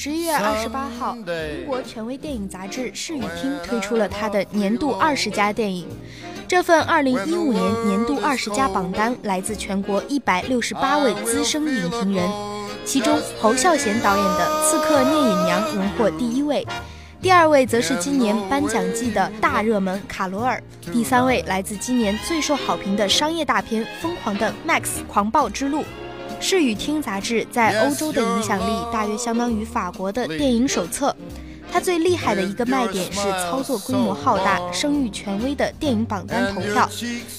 十一月二十八号，英国权威电影杂志《视与听》推出了它的年度二十佳电影。这份二零一五年年度二十佳榜单来自全国一百六十八位资深影评人，其中侯孝贤导演的《刺客聂隐娘》荣获第一位，第二位则是今年颁奖季的大热门《卡罗尔》，第三位来自今年最受好评的商业大片《疯狂的 Max 狂暴之路》。《视与听》杂志在欧洲的影响力大约相当于法国的电影手册。它最厉害的一个卖点是操作规模浩大、声誉权威的电影榜单投票。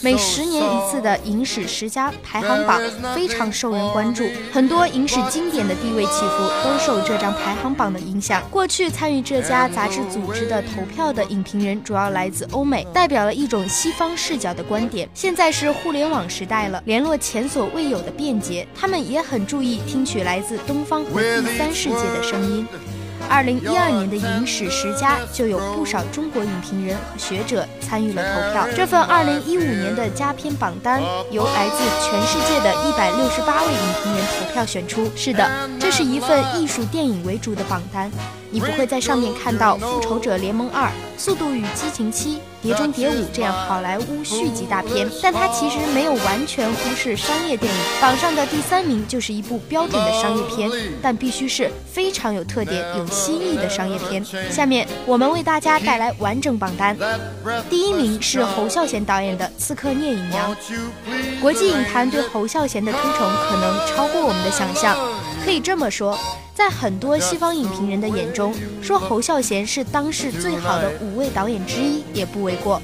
每十年一次的影史十佳排行榜非常受人关注，很多影史经典的地位起伏都受这张排行榜的影响。过去参与这家杂志组织的投票的影评人主要来自欧美，代表了一种西方视角的观点。现在是互联网时代了，联络前所未有的便捷，他们也很注意听取来自东方和第三世界的声音。二零一二年的影史十佳就有不少中国影评人和学者参与了投票。这份二零一五年的佳片榜单由来自全世界的一百六十八位影评人投票选出。是的，这是一份艺术电影为主的榜单。你不会在上面看到《复仇者联盟二》《速度与激情七》《碟中谍五》这样好莱坞续集大片，但它其实没有完全忽视商业电影。榜上的第三名就是一部标准的商业片，但必须是非常有特点、有新意的商业片。下面我们为大家带来完整榜单。第一名是侯孝贤导演的《刺客聂隐娘》，国际影坛对侯孝贤的推崇可能超过我们的想象。可以这么说，在很多西方影评人的眼中，说侯孝贤是当世最好的五位导演之一也不为过。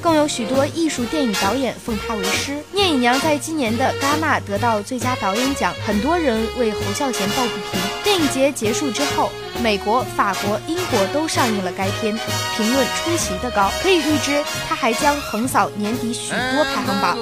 更有许多艺术电影导演奉他为师。《聂隐娘》在今年的戛纳得到最佳导演奖，很多人为侯孝贤抱不平。电影节结束之后，美国、法国、英国都上映了该片，评论出奇的高，可以预知他还将横扫年底许多排行榜。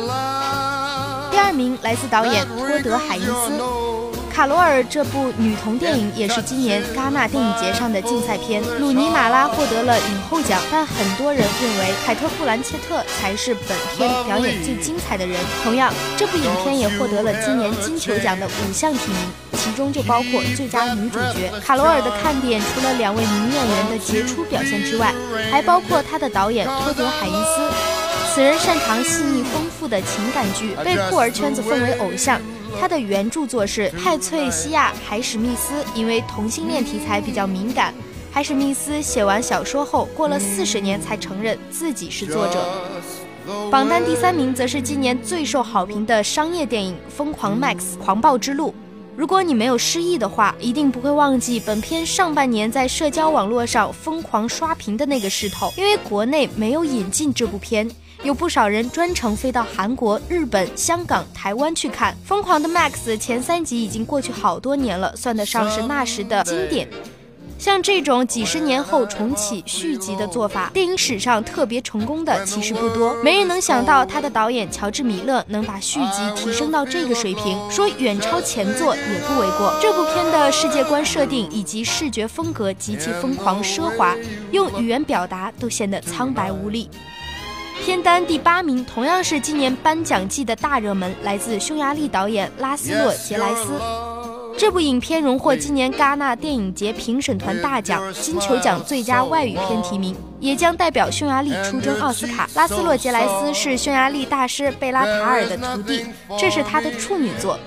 第二名来自导演托德·海因斯。《卡罗尔》这部女童电影也是今年戛纳电影节上的竞赛片，鲁尼马拉获得了影后奖，但很多人认为凯特·布兰切特才是本片表演最精彩的人。同样，这部影片也获得了今年金球奖的五项提名，其中就包括最佳女主角。《卡罗尔》的看点除了两位女演员的杰出表现之外，还包括他的导演托德·海因斯，此人擅长细腻丰富的情感剧，被酷儿圈子奉为偶像。他的原著作是泰翠西亚·海史密斯，因为同性恋题材比较敏感，海史密斯写完小说后，过了四十年才承认自己是作者。榜单第三名则是今年最受好评的商业电影《疯狂 Max 狂暴之路》。如果你没有失忆的话，一定不会忘记本片上半年在社交网络上疯狂刷屏的那个势头，因为国内没有引进这部片。有不少人专程飞到韩国、日本、香港、台湾去看《疯狂的 Max》前三集，已经过去好多年了，算得上是那时的经典。像这种几十年后重启续集的做法，电影史上特别成功的其实不多。没人能想到他的导演乔治·米勒能把续集提升到这个水平，说远超前作也不为过。这部片的世界观设定以及视觉风格极其疯狂奢华，用语言表达都显得苍白无力。片单第八名同样是今年颁奖季的大热门，来自匈牙利导演拉斯洛·杰莱斯。这部影片荣获今年戛纳电影节评审团大奖金球奖最佳外语片提名。也将代表匈牙利出征奥斯卡。拉斯洛·杰莱斯是匈牙利大师贝拉塔尔的徒弟，这是他的处女作。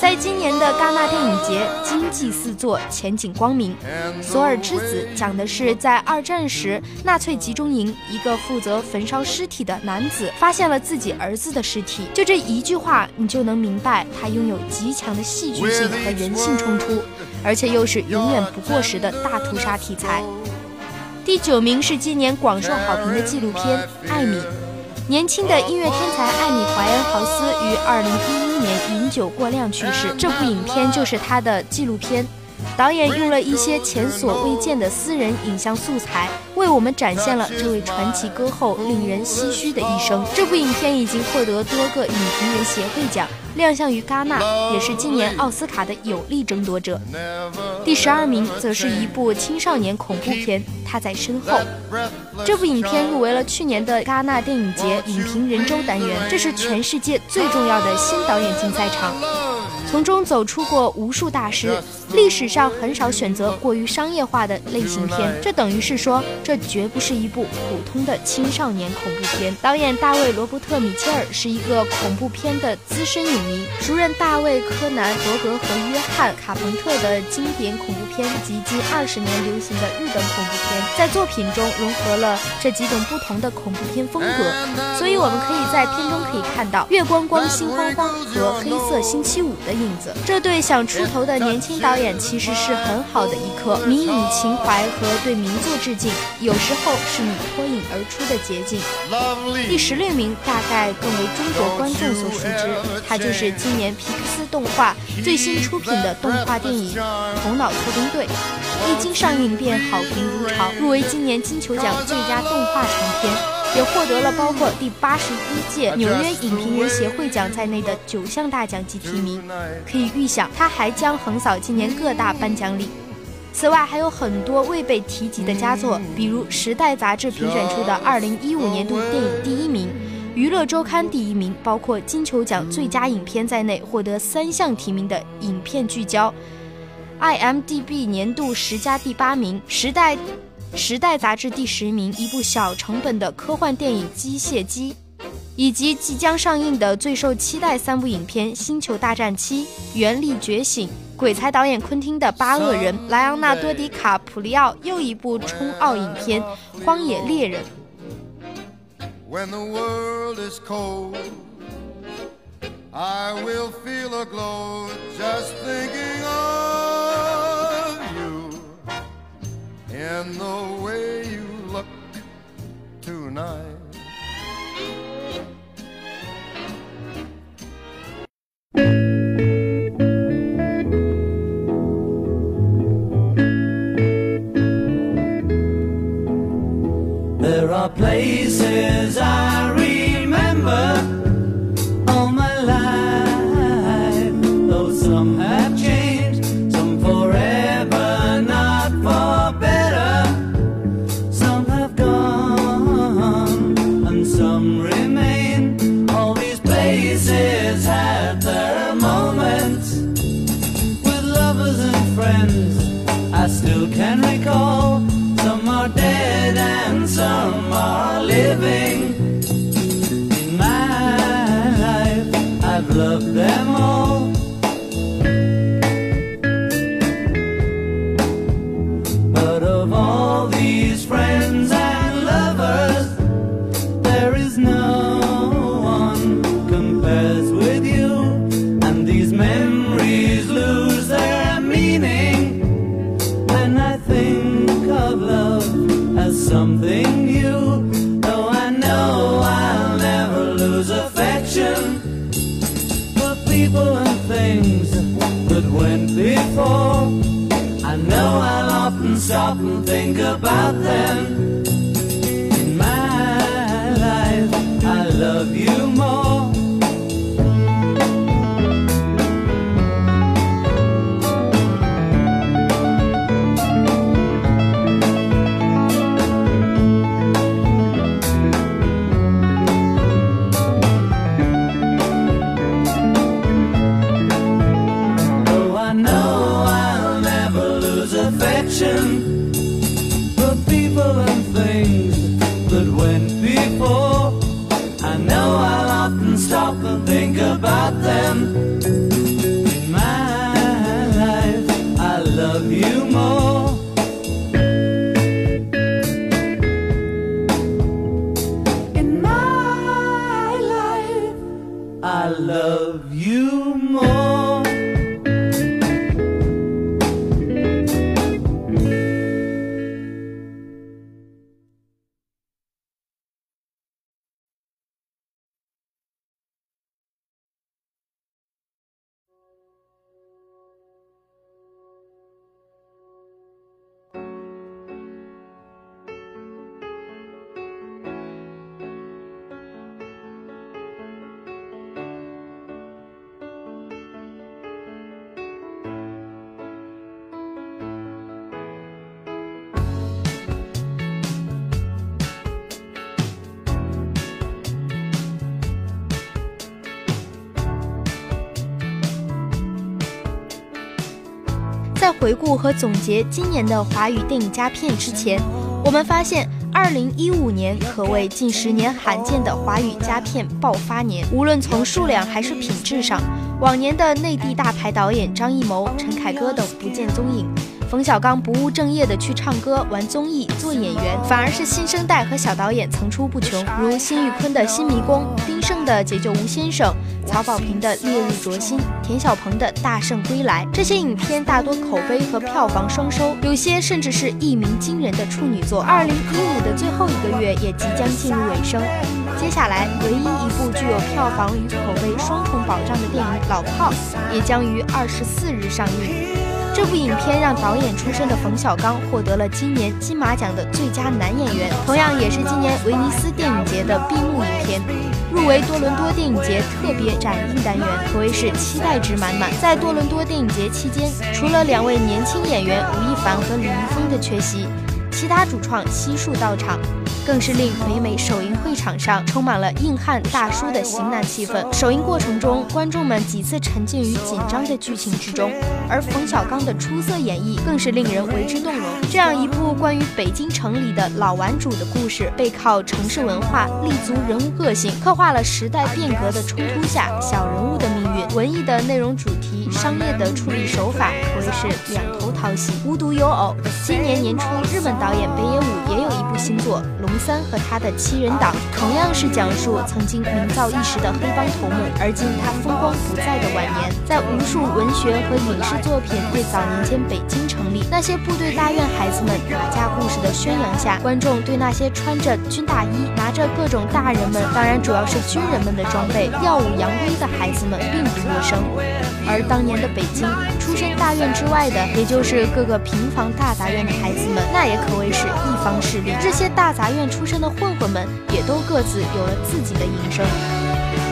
在今年的戛纳电影节，金祭四座，前景光明。索尔之子讲的是在二战时纳粹集中营，一个负责焚烧尸体的男子发现了自己儿子的尸体。就这一句话，你就能明白他拥有极强的戏剧性和人性冲突，而且又是永远不过时的大屠杀题材。第九名是今年广受好评的纪录片《艾米》。年轻的音乐天才艾米·怀恩豪斯于二零一一年饮酒过量去世，这部影片就是他的纪录片。导演用了一些前所未见的私人影像素材，为我们展现了这位传奇歌后令人唏嘘的一生。这部影片已经获得多个影评人协会奖，亮相于戛纳，也是今年奥斯卡的有力争夺者。第十二名则是一部青少年恐怖片，《他在身后》。这部影片入围了去年的戛纳电影节影评人周单元，这是全世界最重要的新导演竞赛场。从中走出过无数大师。历史上很少选择过于商业化的类型片，这等于是说，这绝不是一部普通的青少年恐怖片。导演大卫·罗伯特·米切尔是一个恐怖片的资深影迷，熟人大卫·柯南、伯格和约翰·卡彭特的经典恐怖片及近二十年流行的日本恐怖片，在作品中融合了这几种不同的恐怖片风格，所以我们可以在片中可以看到月光光、心慌慌和黑色星期五的影子。这对想出头的年轻导演其实是很好的一课，迷影情怀和对名作致敬，有时候是你脱颖而出的捷径。第十六名大概更为中国观众所熟知，它就是今年皮克斯动画最新出品的动画电影《头脑特工队》，一经上映便好评如潮，入围今年金球奖最佳动画长片，也获得了包括第八十一届纽约影评人协会奖在内的九项大奖及提名。可以预想，它还将横扫今年各大颁奖礼。此外，还有很多未被提及的佳作，比如《时代》杂志评选出的2015年度电影第一名，《娱乐周刊》第一名，包括金球奖最佳影片在内获得三项提名的影片聚焦；IMDB 年度十佳第八名，《时代》《时代》杂志第十名，一部小成本的科幻电影《机械姬》，以及即将上映的最受期待三部影片《星球大战七》《原力觉醒》。鬼才导演昆汀的《八恶人》，莱昂纳多·迪卡普里奥又一部冲奥影片《荒野猎人》。And the way you look tonight. Living. 回顾和总结今年的华语电影佳片之前，我们发现二零一五年可谓近十年罕见的华语佳片爆发年，无论从数量还是品质上，往年的内地大牌导演张艺谋、陈凯歌等不见踪影。冯小刚不务正业的去唱歌、玩综艺、做演员，反而是新生代和小导演层出不穷，如辛玉坤的新迷宫、丁晟的解救吴先生、曹保平的烈日灼心、田小鹏的大圣归来。这些影片大多口碑和票房双收，有些甚至是一鸣惊人的处女作。二零一五的最后一个月也即将进入尾声，接下来唯一一部具有票房与口碑双重保障的电影《老炮》也将于二十四日上映。这部影片让导演出身的冯小刚获得了今年金马奖的最佳男演员，同样也是今年威尼斯电影节的闭幕影片，入围多伦多电影节特别展映单元，可谓是期待值满满。在多伦多电影节期间，除了两位年轻演员吴亦凡和李易峰的缺席，其他主创悉数到场。更是令北美首映会场上充满了硬汉大叔的型男气氛。首映过程中，观众们几次沉浸于紧张的剧情之中，而冯小刚的出色演绎更是令人为之动容。这样一部关于北京城里的老顽主的故事，背靠城市文化，立足人物个性，刻画了时代变革的冲突下小人物的命运。文艺的内容主题，商业的处理手法，可谓是两头讨喜，无独有偶。今年年初，日本导演北野武也有一部新作《龙》。三和他的七人党同样是讲述曾经名噪一时的黑帮头目，而今他风光不再的晚年。在无数文学和影视作品为早年间北京成立那些部队大院孩子们打架故事的宣扬下，观众对那些穿着军大衣、拿着各种大人们，当然主要是军人们的装备，耀武扬威的孩子们并不陌生。而当年的北京，出身大院之外的，也就是各个平房大杂院的孩子们，那也可谓是一方势力。这些大杂院出身的混混们，也都各自有了自己的营生。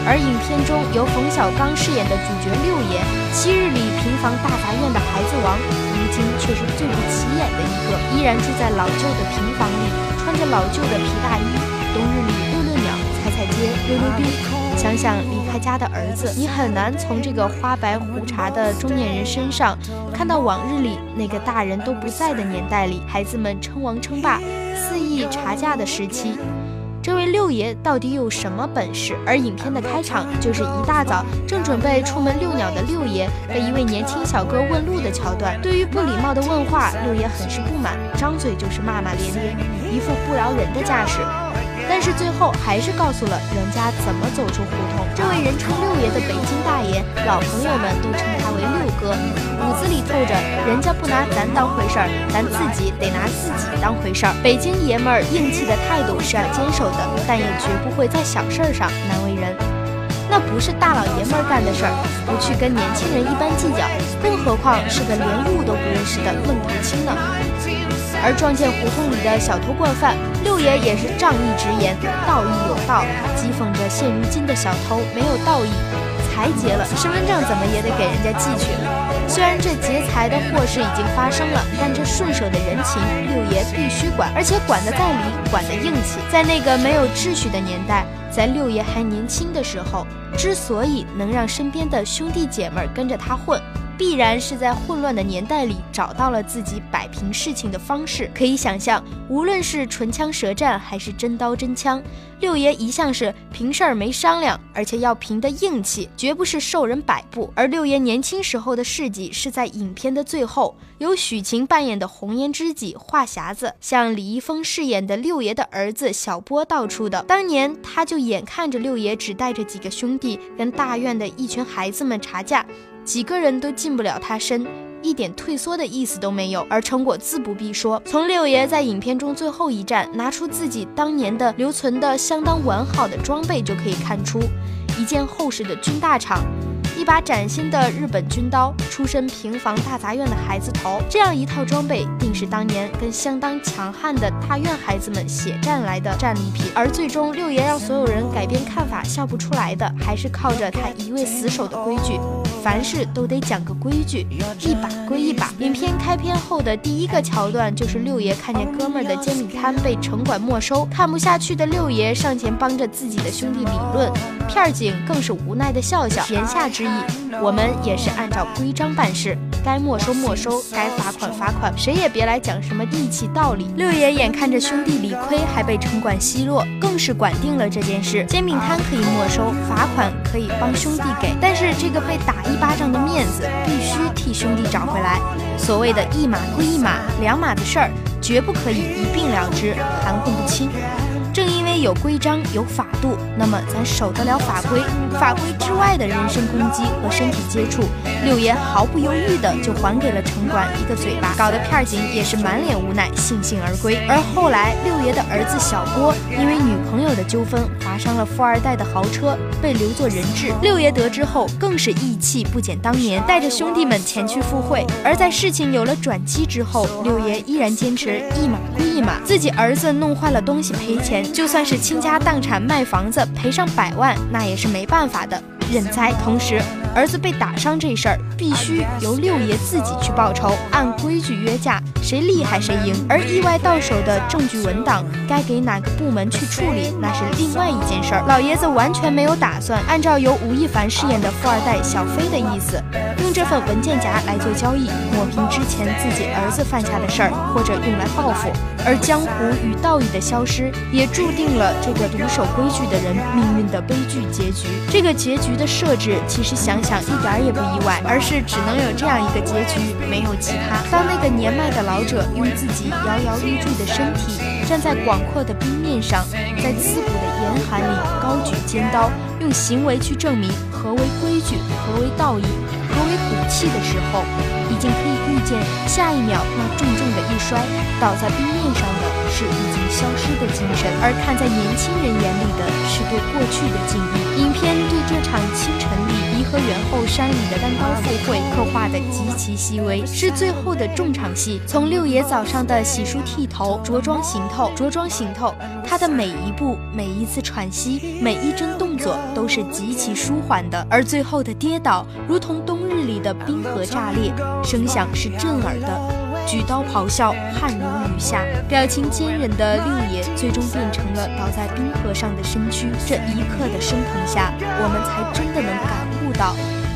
而影片中由冯小刚饰演的主角六爷，昔日里平房大杂院的孩子王，如今却是最不起眼的一个，依然住在老旧的平房里，穿着老旧的皮大衣，冬日里遛遛鸟、踩踩街、溜溜冰。想想离开家的儿子，你很难从这个花白胡茬的中年人身上看到往日里那个大人都不在的年代里，孩子们称王称霸、肆意查价的时期。这位六爷到底有什么本事？而影片的开场就是一大早正准备出门遛鸟的六爷被一位年轻小哥问路的桥段。对于不礼貌的问话，六爷很是不满，张嘴就是骂骂咧咧，一副不饶人的架势。但是最后还是告诉了人家怎么走出胡同。这位人称六爷的北京大爷，老朋友们都称他为六哥，骨子里透着人家不拿咱当回事儿，咱自己得拿自己当回事儿。北京爷们儿硬气的态度是要坚守的，但也绝不会在小事儿上难为人。那不是大老爷们儿干的事儿，不去跟年轻人一般计较，更何况是个连路都不认识的愣头青呢？而撞见胡同里的小偷惯犯，六爷也是仗义直言，道义有道，讥讽着现如今的小偷没有道义，财劫了，身份证怎么也得给人家寄去。虽然这劫财的祸事已经发生了，但这顺手的人情，六爷必须管，而且管得在理，管得硬气。在那个没有秩序的年代，在六爷还年轻的时候，之所以能让身边的兄弟姐妹跟着他混。必然是在混乱的年代里找到了自己摆平事情的方式。可以想象，无论是唇枪舌战还是真刀真枪，六爷一向是平事儿没商量，而且要凭的硬气，绝不是受人摆布。而六爷年轻时候的事迹是在影片的最后，由许晴扮演的红颜知己话匣子向李易峰饰演的六爷的儿子小波道出的。当年他就眼看着六爷只带着几个兄地跟大院的一群孩子们查价。几个人都近不了他身，一点退缩的意思都没有。而成果自不必说，从六爷在影片中最后一战拿出自己当年的留存的相当完好的装备就可以看出，一件厚实的军大氅。一把崭新的日本军刀，出身平房大杂院的孩子头，这样一套装备，定是当年跟相当强悍的大院孩子们血战来的战利品。而最终六爷让所有人改变看法，笑不出来的，还是靠着他一味死守的规矩，凡事都得讲个规矩，一把归一把。影片开篇后的第一个桥段，就是六爷看见哥们儿的煎饼摊被城管没收，看不下去的六爷上前帮着自己的兄弟理论，片儿警更是无奈的笑笑，言下之意。我们也是按照规章办事。该没收没收，该罚款罚款，谁也别来讲什么义气道理。六爷眼看着兄弟理亏，还被城管奚落，更是管定了这件事。煎饼摊可以没收，罚款可以帮兄弟给，但是这个被打一巴掌的面子，必须替兄弟找回来。所谓的一码归一码，两码的事儿，绝不可以一并了之，含混不清。有规章有法度，那么咱守得了法规，法规之外的人身攻击和身体接触，六爷毫不犹豫的就还给了城管一个嘴巴，搞得片警也是满脸无奈，悻悻而归。而后来六爷的儿子小郭因为女朋友的纠纷，划伤了富二代的豪车，被留作人质。六爷得知后，更是义气不减当年，带着兄弟们前去赴会。而在事情有了转机之后，六爷依然坚持一码归一码，自己儿子弄坏了东西赔钱。就算是倾家荡产卖房子赔上百万，那也是没办法的。认栽，同时儿子被打伤这事儿必须由六爷自己去报仇，按规矩约架，谁厉害谁赢。而意外到手的证据文档该给哪个部门去处理，那是另外一件事儿。老爷子完全没有打算按照由吴亦凡饰演的富二代小飞的意思，用这份文件夹来做交易，抹平之前自己儿子犯下的事儿，或者用来报复。而江湖与道义的消失，也注定了这个独守规矩的人命运的悲剧结局。这个结局。的设置其实想想一点也不意外，而是只能有这样一个结局，没有其他。当那个年迈的老者用自己摇摇欲坠的身体站在广阔的冰面上，在刺骨的严寒里高举尖刀，用行为去证明何为规矩、何为道义、何为骨气的时候，已经可以预见下一秒那重重的一摔，倒在冰面上的是已经消失的精神，而看在年轻人眼里的是对过去的敬意。影片对这场清晨里颐和园后山里的单刀赴会刻画的极其细微，是最后的重场戏。从六爷早上的洗漱剃头、着装行头、着装行头，他的每一步、每一次喘息、每一帧动作都是极其舒缓的，而最后的跌倒，如同冬日里的冰河炸裂，声响是震耳的。举刀咆哮，汗如雨下，表情坚忍的六爷最终变成了倒在冰河上的身躯。这一刻的升腾下，我们才真的能感悟到，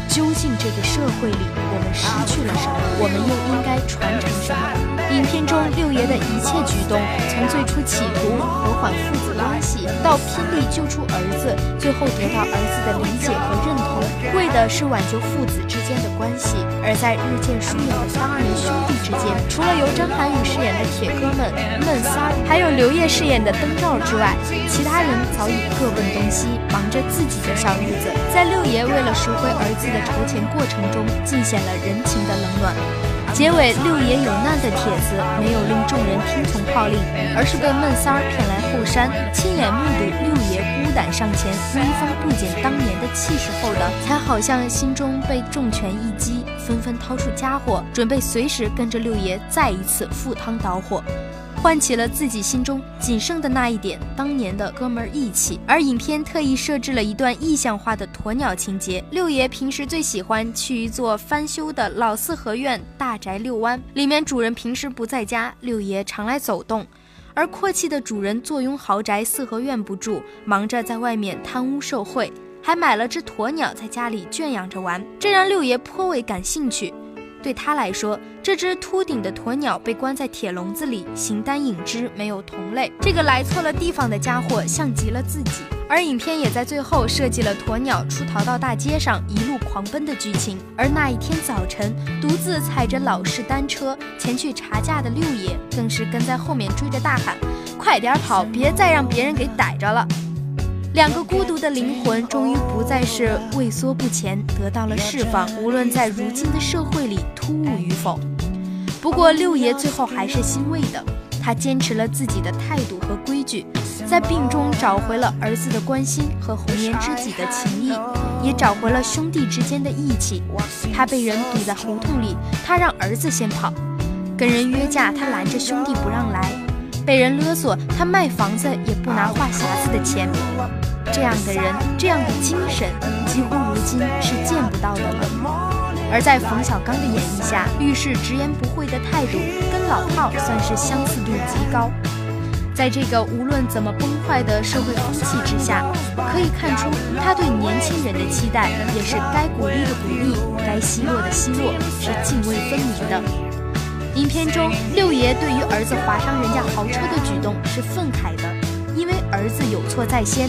究竟这个社会里我们失去了什么，我们又应该传承什么。影片中六爷的一切举动，从最初企图和缓父子关系，到拼力救出儿子，最后得到儿子的理解和认同，为的是挽救父子之间的关系。而在日渐疏远的当年兄弟之间，除了由张涵予饰演的铁哥们闷三儿，还有刘烨饰演的灯罩之外，其他人早已各奔东西，忙着自己的小日子。在六爷为了赎回儿子的筹钱过程中，尽显了人情的冷暖。结尾六爷有难的帖子没有令众人听从号令，而是被闷三儿骗来后山，亲眼目睹六爷孤胆上前，威风不减当年的气势后的，才好像心中被重拳一击，纷纷掏出家伙，准备随时跟着六爷再一次赴汤蹈火。唤起了自己心中仅剩的那一点当年的哥们儿义气，而影片特意设置了一段意象化的鸵鸟情节。六爷平时最喜欢去一座翻修的老四合院大宅遛弯，里面主人平时不在家，六爷常来走动，而阔气的主人坐拥豪宅四合院不住，忙着在外面贪污受贿，还买了只鸵鸟在家里圈养着玩，这让六爷颇为感兴趣。对他来说，这只秃顶的鸵鸟被关在铁笼子里，形单影只，没有同类。这个来错了地方的家伙像极了自己。而影片也在最后设计了鸵鸟出逃到大街上，一路狂奔的剧情。而那一天早晨，独自踩着老式单车前去查价的六爷，更是跟在后面追着大喊：“快点跑，别再让别人给逮着了！”两个孤独的灵魂终于不再是畏缩不前，得到了释放。无论在如今的社会里突兀与否，不过六爷最后还是欣慰的。他坚持了自己的态度和规矩，在病中找回了儿子的关心和红颜知己的情谊，也找回了兄弟之间的义气。他被人堵在胡同里，他让儿子先跑；跟人约架，他拦着兄弟不让来；被人勒索，他卖房子也不拿话匣子的钱。这样的人，这样的精神，几乎如今是见不到的了。而在冯小刚的演绎下，遇事直言不讳的态度，跟老炮算是相似度极高。在这个无论怎么崩坏的社会风气之下，可以看出他对年轻人的期待，也是该鼓励的鼓励，该奚落的奚落，是泾渭分明的。影片中，六爷对于儿子划伤人家豪车的举动是愤慨的，因为儿子有错在先，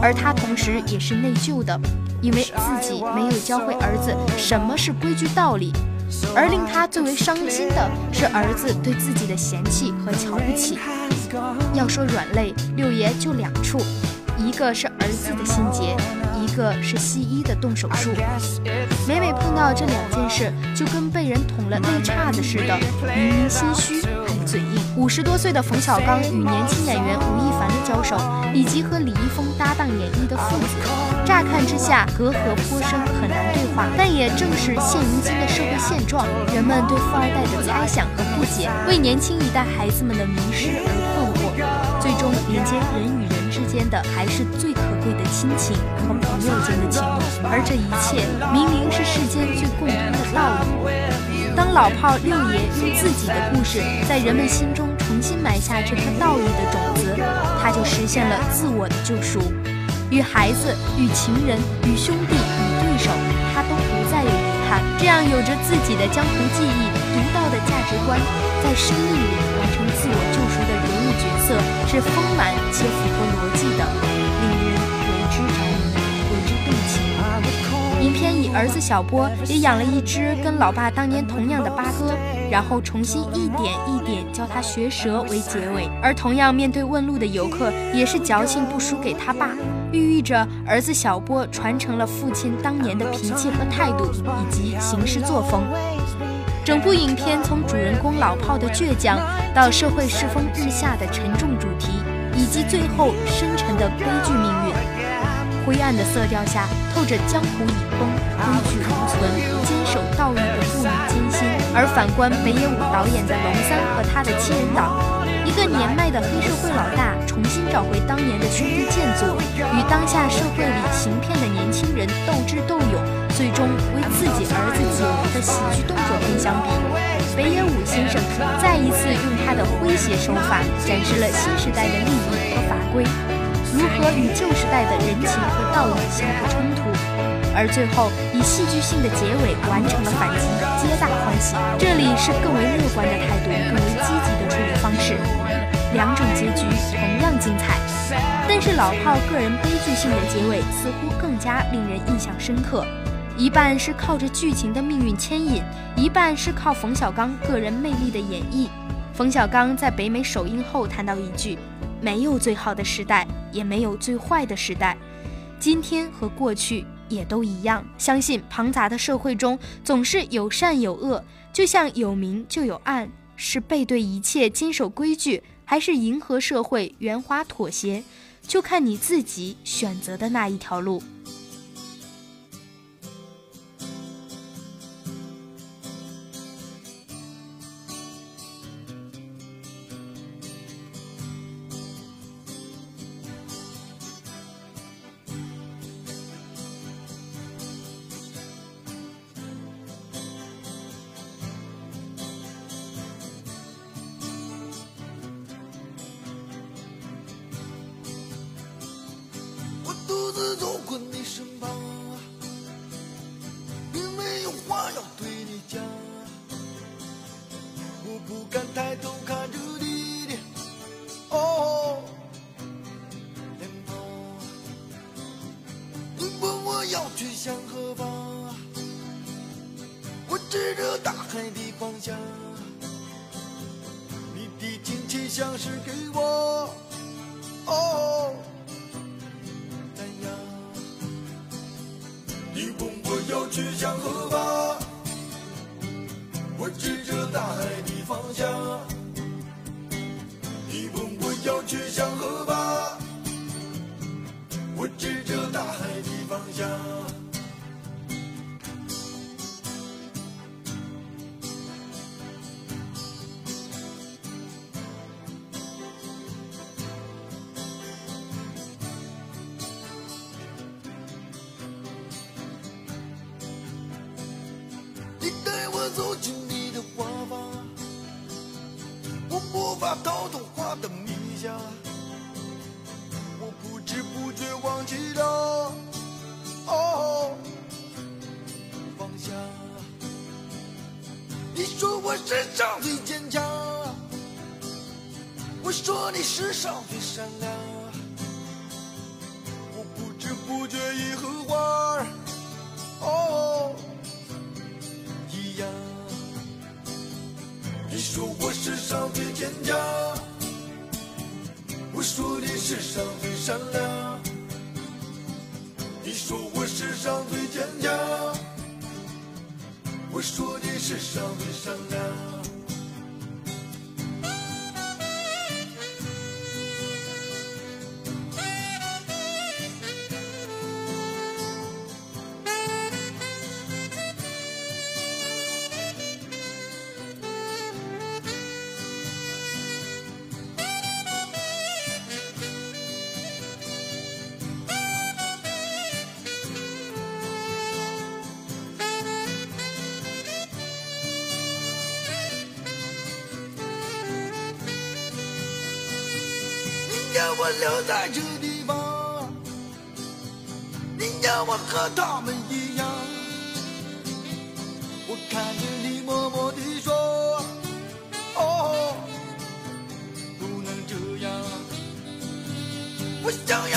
而他同时也是内疚的，因为自己没有教会儿子什么是规矩道理。而令他最为伤心的是儿子对自己的嫌弃和瞧不起。要说软肋，六爷就两处，一个是儿子的心结，一个是西医的动手术。每每碰到这两件事，就跟被人捅了肋叉子似的，明明心虚嘴硬。五十多岁的冯小刚与年轻演员吴亦凡的交手，以及和李易峰搭档演绎的父子，乍看之下隔阂颇深，很难对话。但也正是现如今的社会现状，人们对富二代的猜想和不解，为年轻一代孩子们的迷失而困惑。最终连接人与人之间的，还是最可贵的亲情和朋友间的情谊。而这一切，明明是世间最共通的道理。老炮六爷用自己的故事在人们心中重新埋下这颗道义的种子，他就实现了自我的救赎。与孩子、与情人、与兄弟、与对手，他都不再有遗憾。这样有着自己的江湖记忆、独到的价值观，在生命里完成自我救赎的人物角色，是丰满且符合逻辑的。影片儿子小波也养了一只跟老爸当年同样的八哥，然后重新一点一点教他学舌为结尾。而同样面对问路的游客，也是矫情不输给他爸，寓意着儿子小波传承了父亲当年的脾气和态度以及行事作风。整部影片从主人公老炮的倔强，到社会世风日下的沉重主题，以及最后深沉的悲剧命运。灰暗的色调下，透着江湖已崩、规矩无存、坚守道义的妇女艰辛。而反观北野武导演的《龙三》和他的七人党，一个年迈的黑社会老大重新找回当年的兄弟剑祖，与当下社会里行骗的年轻人斗智斗勇，最终为自己儿子解围的喜剧动作片相比，北野武先生再一次用他的诙谐手法，展示了新时代的利益和法规。如何与旧时代的人情和道义相互冲突，而最后以戏剧性的结尾完成了反击，皆大欢喜。这里是更为乐观的态度，更为积极的处理方式，两种结局同样精彩。但是老炮个人悲剧性的结尾似乎更加令人印象深刻，一半是靠着剧情的命运牵引，一半是靠冯小刚个人魅力的演绎。冯小刚在北美首映后谈到一句。没有最好的时代，也没有最坏的时代，今天和过去也都一样。相信庞杂的社会中总是有善有恶，就像有明就有暗，是背对一切坚守规矩，还是迎合社会圆滑妥协，就看你自己选择的那一条路。独自走过你身旁。家。你说我世上最坚强，我说你世上最善良。我不知不觉已和花儿哦一样。你说我世上最坚强，我说你世上最善良。你说我世上最坚强，我说你是少女善良留在这地方，你要我和他们一样。我看着你默默地说，哦，不能这样。我想要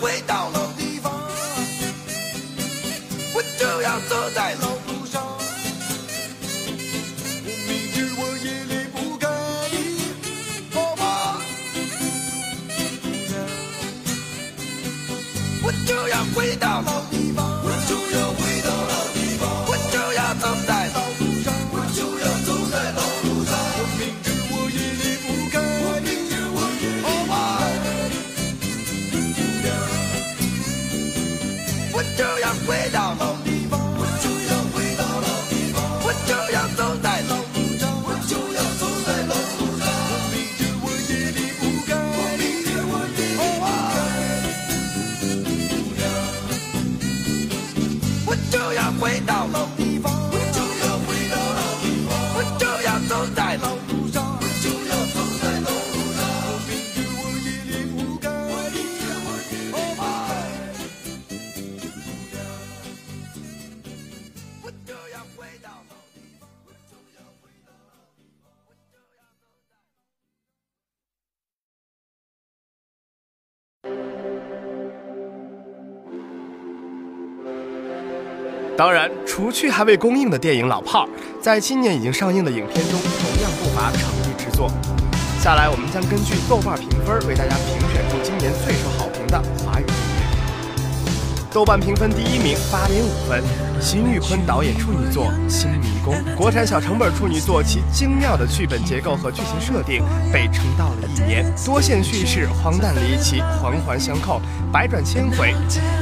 回到老地方，我就要走在老路上。明知我也离不开你，好吧？姑娘，我就要回到老地方，当然，除去还未公映的电影《老炮儿》，在今年已经上映的影片中，同样不乏诚意之作。下来，我们将根据豆瓣评分为大家评选出今年最受。豆瓣评分第一名，八点五分，辛玉坤导演处女作《新迷宫》，国产小成本处女作，其精妙的剧本结构和剧情设定被撑到了一年，多线叙事，荒诞离奇，环环相扣，百转千回。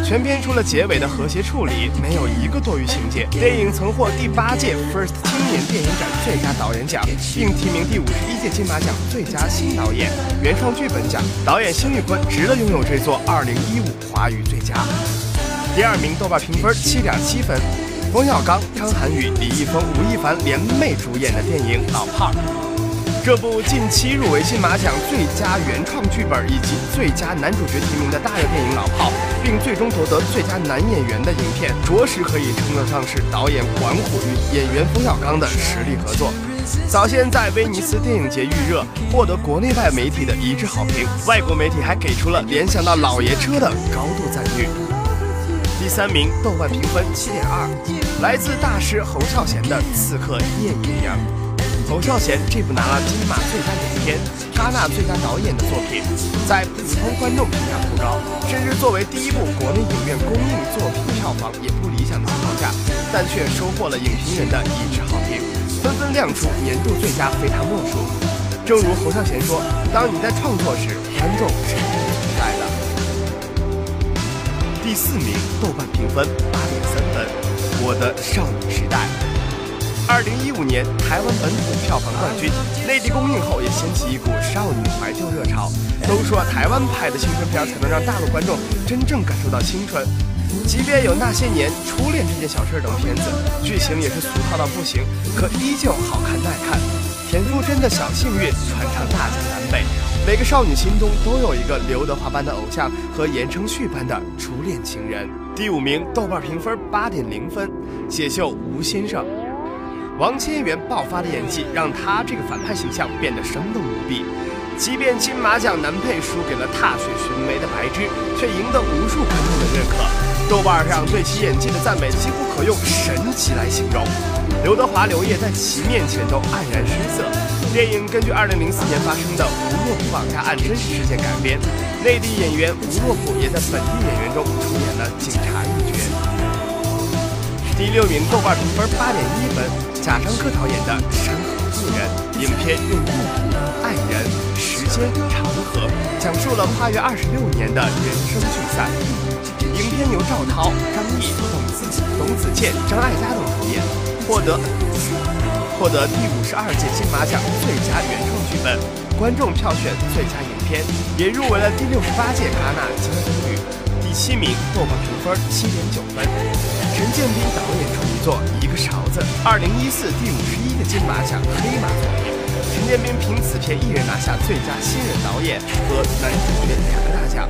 全片除了结尾的和谐处理，没有一个多余情节。电影曾获第八届 First 青年电影展最佳导演奖，并提名第五十一届金马奖最佳新导演、原创剧本奖。导演辛玉坤值得拥有这座二零一五华语最佳。第二名豆瓣评分七点七分，冯小刚、张涵予、李易峰、吴亦凡联袂主演的电影《老炮儿》。这部近期入围金马奖最佳原创剧本以及最佳男主角提名的大热电影《老炮儿》，并最终夺得最佳男演员的影片，着实可以称得上是导演管虎与演员冯小刚的实力合作。早先在威尼斯电影节预热，获得国内外媒体的一致好评，外国媒体还给出了联想到老爷车的高度赞誉。第三名，豆瓣评分七点二，来自大师侯孝贤的《刺客聂隐娘》。侯孝贤这部拿了金马最佳影片、戛纳最佳导演的作品，在普通观众评价不高，甚至作为第一部国内影院公映作品票房也不理想的情况下，但却收获了影评人的一致好评，纷纷亮出年度最佳非他莫属。正如侯孝贤说：“当你在创作时，观众是你的。”第四名，豆瓣评分八点三分，《我的少女时代》。二零一五年台湾本土票房冠军，内地公映后也掀起一股少女怀旧热潮。都说台湾拍的青春片才能让大陆观众真正感受到青春。即便有那些年、初恋这件小事等片子，剧情也是俗套到不行，可依旧好看耐看。田馥甄的小幸运传唱大江南北，每个少女心中都有一个刘德华般的偶像和言承旭般的初恋情人。第五名，豆瓣评分八点零分，解秀吴先生。王千源爆发的演技让他这个反派形象变得生动无比。即便金马奖男配输给了踏雪寻梅的白芝，却赢得无数观众的认可。豆瓣上对其演技的赞美几乎可用神级来形容。刘德华、刘烨在其面前都黯然失色。电影根据2004年发生的吴若甫绑架案真实事件改编，内地演员吴若甫也在本地演员中出演了警察一角。第六名，豆瓣评分八点一分，贾樟柯导演的《山河故人》影片用故土、爱人、时间、长河，讲述了跨越二十六年的人生聚散。影片由赵涛、张译、董子、董子健、张艾嘉等主演，获得获得第五十二届金马奖最佳原创剧本、观众票选最佳影片，也入围了第六十八届戛纳金棕榈。第七名，豆瓣评分七点九分。陈建斌导演处女作《一个勺子》，二零一四第五十一个金马奖黑马作品。陈建斌凭此片一人拿下最佳新人导演和男主角两个大奖，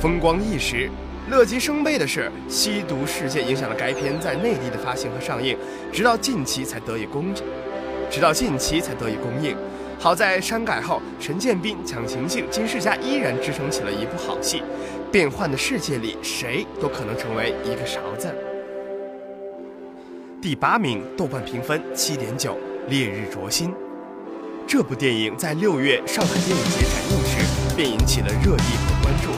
风光一时。乐极生悲的是，吸毒事件影响了该片在内地的发行和上映，直到近期才得以公，直到近期才得以公映。好在删改后，陈建斌、蒋勤勤、金世佳依然支撑起了一部好戏。变幻的世界里，谁都可能成为一个勺子。第八名，豆瓣评分七点九，《烈日灼心》。这部电影在六月上海电影节展映时便引起了热议和关注，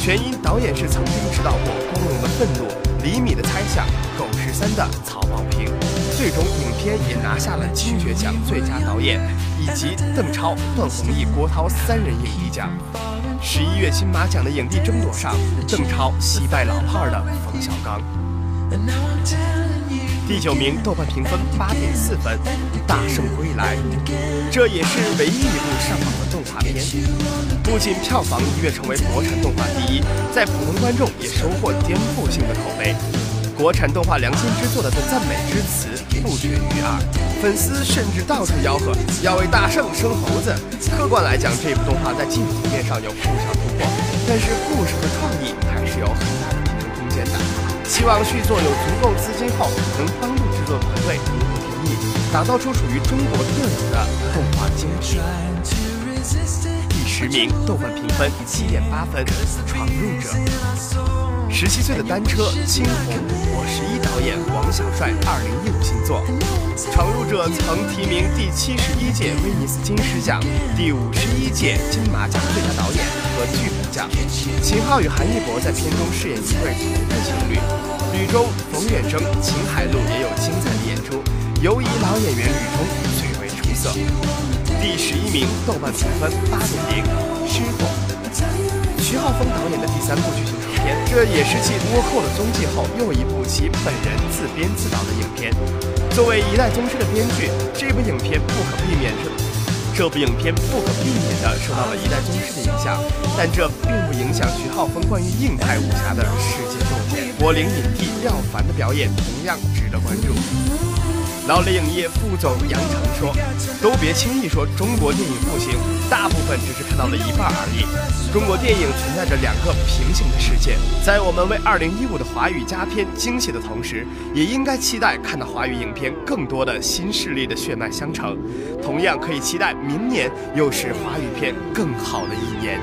全因导演是曾经指导过《光荣的愤怒》《厘米的猜想》《狗十三》的曹保平。最终，影片也拿下了金爵奖最佳导演，以及邓超、段宏毅、郭涛三人影帝奖。十一月金马奖的影帝争夺上，邓超惜败老炮儿的冯小刚。第九名，豆瓣评分八点四分，《大圣归来》，这也是唯一一部上榜的动画片。不仅票房一跃成为国产动画第一，在普通观众也收获颠覆性的口碑。国产动画良心之作的赞美之词不绝于耳，粉丝甚至到处吆喝要为大圣生猴子。客观来讲，这部动画在技术层面上有不少突破，但是故事和创意还是有很大的提升空间的。希望续作有足够资金后，能帮助制作团队如虎添翼，打造出属于中国特有的动画精品。十名，豆瓣评分七点八分，《闯入者》。十七岁的单车青红，我十一导演王小帅二零一五新作《闯入者》曾提名第七十一届威尼斯金狮奖、第五十一届金马奖最佳导演和剧本奖。秦昊与韩一博在片中饰演一对同志情侣，吕中、冯远征、秦海璐也有精彩的演出，尤以老演员吕中最为出色。第十一名，豆瓣评分八点零，《师傅》。徐浩峰导演的第三部剧情长片，这也是继《倭寇》的踪迹后又一部其本人自编自导的影片。作为一代宗师的编剧，这部影片不可避免是，这部影片不可避免的受到了一代宗师的影响，但这并不影响徐浩峰关于硬派武侠的世界洞见。柏林影帝廖凡的表演同样值得关注。老雷影业副总杨成说：“都别轻易说中国电影不行，大部分只是看到了一半而已。中国电影存在着两个平行的世界，在我们为2015的华语佳片惊喜的同时，也应该期待看到华语影片更多的新势力的血脉相承。同样可以期待明年又是华语片更好的一年。”